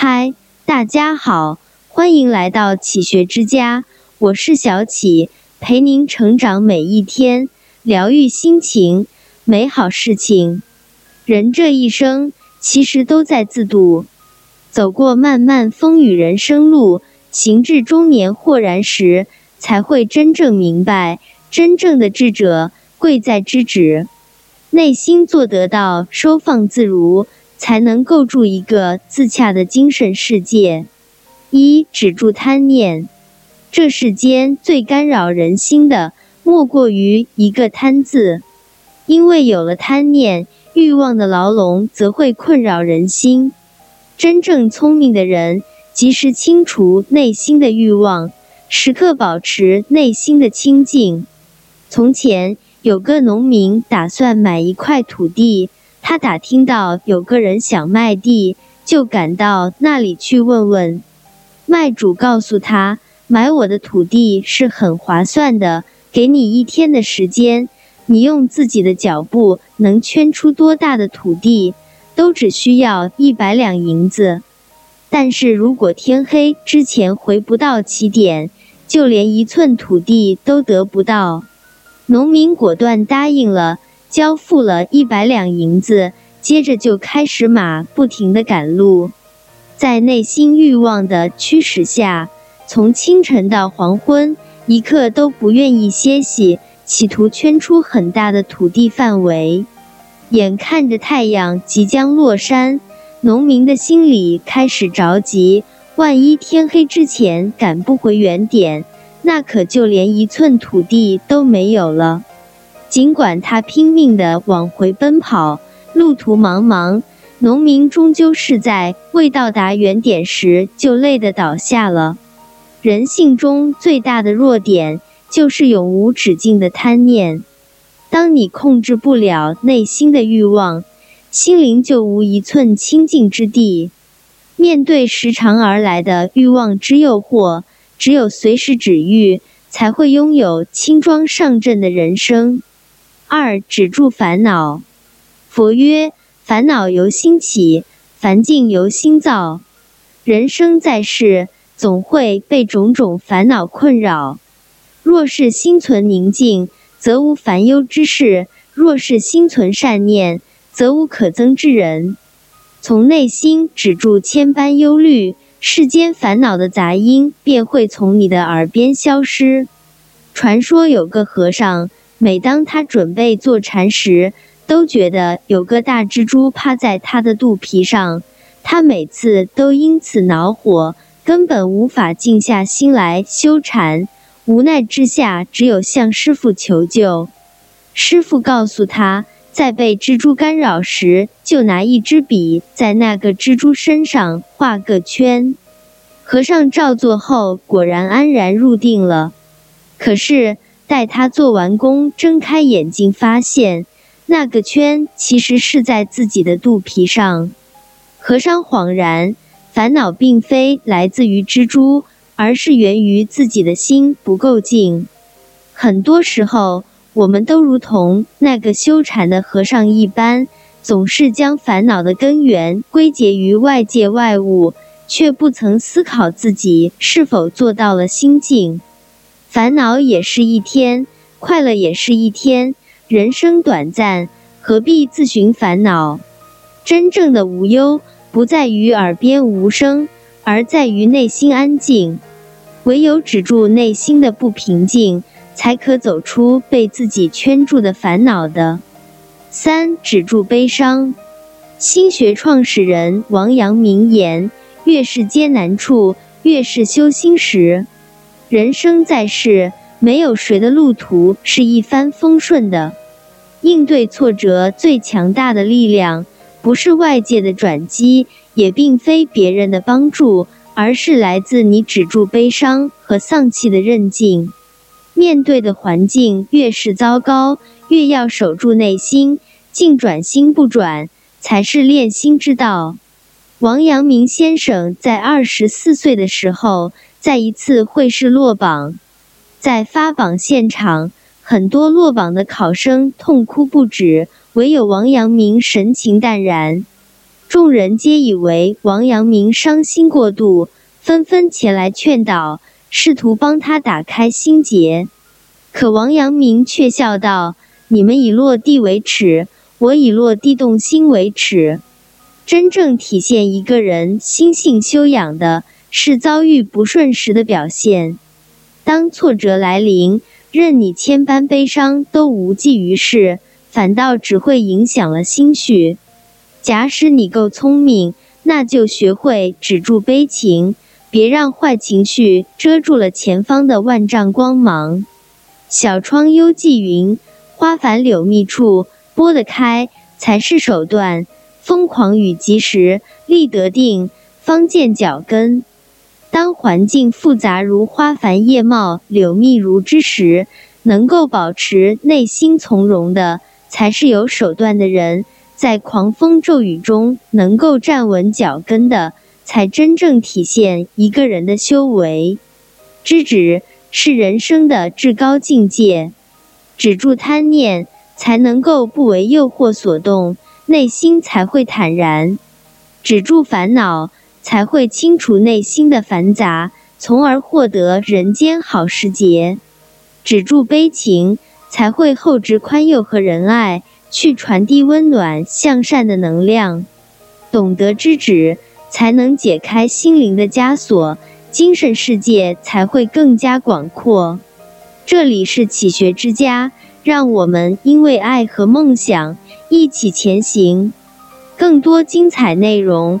嗨，大家好，欢迎来到启学之家，我是小启，陪您成长每一天，疗愈心情，美好事情。人这一生其实都在自渡，走过漫漫风雨人生路，行至中年豁然时，才会真正明白，真正的智者贵在知止，内心做得到收放自如。才能构筑一个自洽的精神世界。一止住贪念，这世间最干扰人心的，莫过于一个贪字。因为有了贪念，欲望的牢笼则会困扰人心。真正聪明的人，及时清除内心的欲望，时刻保持内心的清净。从前有个农民打算买一块土地。他打听到有个人想卖地，就赶到那里去问问。卖主告诉他，买我的土地是很划算的，给你一天的时间，你用自己的脚步能圈出多大的土地，都只需要一百两银子。但是如果天黑之前回不到起点，就连一寸土地都得不到。农民果断答应了。交付了一百两银子，接着就开始马不停地赶路，在内心欲望的驱使下，从清晨到黄昏，一刻都不愿意歇息，企图圈出很大的土地范围。眼看着太阳即将落山，农民的心里开始着急：万一天黑之前赶不回原点，那可就连一寸土地都没有了。尽管他拼命地往回奔跑，路途茫茫，农民终究是在未到达原点时就累得倒下了。人性中最大的弱点就是永无止境的贪念。当你控制不了内心的欲望，心灵就无一寸清净之地。面对时常而来的欲望之诱惑，只有随时止欲，才会拥有轻装上阵的人生。二止住烦恼。佛曰：烦恼由心起，烦境由心造。人生在世，总会被种种烦恼困扰。若是心存宁静，则无烦忧之事；若是心存善念，则无可憎之人。从内心止住千般忧虑，世间烦恼的杂音便会从你的耳边消失。传说有个和尚。每当他准备坐禅时，都觉得有个大蜘蛛趴在他的肚皮上，他每次都因此恼火，根本无法静下心来修禅。无奈之下，只有向师傅求救。师傅告诉他，在被蜘蛛干扰时，就拿一支笔在那个蜘蛛身上画个圈。和尚照做后，果然安然入定了。可是。待他做完工，睁开眼睛，发现那个圈其实是在自己的肚皮上。和尚恍然，烦恼并非来自于蜘蛛，而是源于自己的心不够静。很多时候，我们都如同那个修禅的和尚一般，总是将烦恼的根源归结于外界外物，却不曾思考自己是否做到了心静。烦恼也是一天，快乐也是一天。人生短暂，何必自寻烦恼？真正的无忧，不在于耳边无声，而在于内心安静。唯有止住内心的不平静，才可走出被自己圈住的烦恼的。三止住悲伤。心学创始人王阳明言：越是艰难处，越是修心时。人生在世，没有谁的路途是一帆风顺的。应对挫折最强大的力量，不是外界的转机，也并非别人的帮助，而是来自你止住悲伤和丧气的韧劲。面对的环境越是糟糕，越要守住内心，静转心不转，才是练心之道。王阳明先生在二十四岁的时候。在一次会试落榜，在发榜现场，很多落榜的考生痛哭不止，唯有王阳明神情淡然。众人皆以为王阳明伤心过度，纷纷前来劝导，试图帮他打开心结。可王阳明却笑道：“你们以落地为耻，我以落地动心为耻。真正体现一个人心性修养的，是遭遇不顺时的表现。当挫折来临，任你千般悲伤都无济于事，反倒只会影响了心绪。”假使你够聪明，那就学会止住悲情，别让坏情绪遮住了前方的万丈光芒。小窗幽寂云，花繁柳密处，拨得开才是手段。疯狂与及时，立得定，方见脚跟。当环境复杂如花繁叶茂、柳密如织时，能够保持内心从容的，才是有手段的人。在狂风骤雨中能够站稳脚跟的，才真正体现一个人的修为。知止是人生的至高境界，止住贪念，才能够不为诱惑所动，内心才会坦然；止住烦恼，才会清除内心的繁杂，从而获得人间好时节；止住悲情，才会厚植宽宥和仁爱。去传递温暖向善的能量，懂得知止，才能解开心灵的枷锁，精神世界才会更加广阔。这里是启学之家，让我们因为爱和梦想一起前行。更多精彩内容，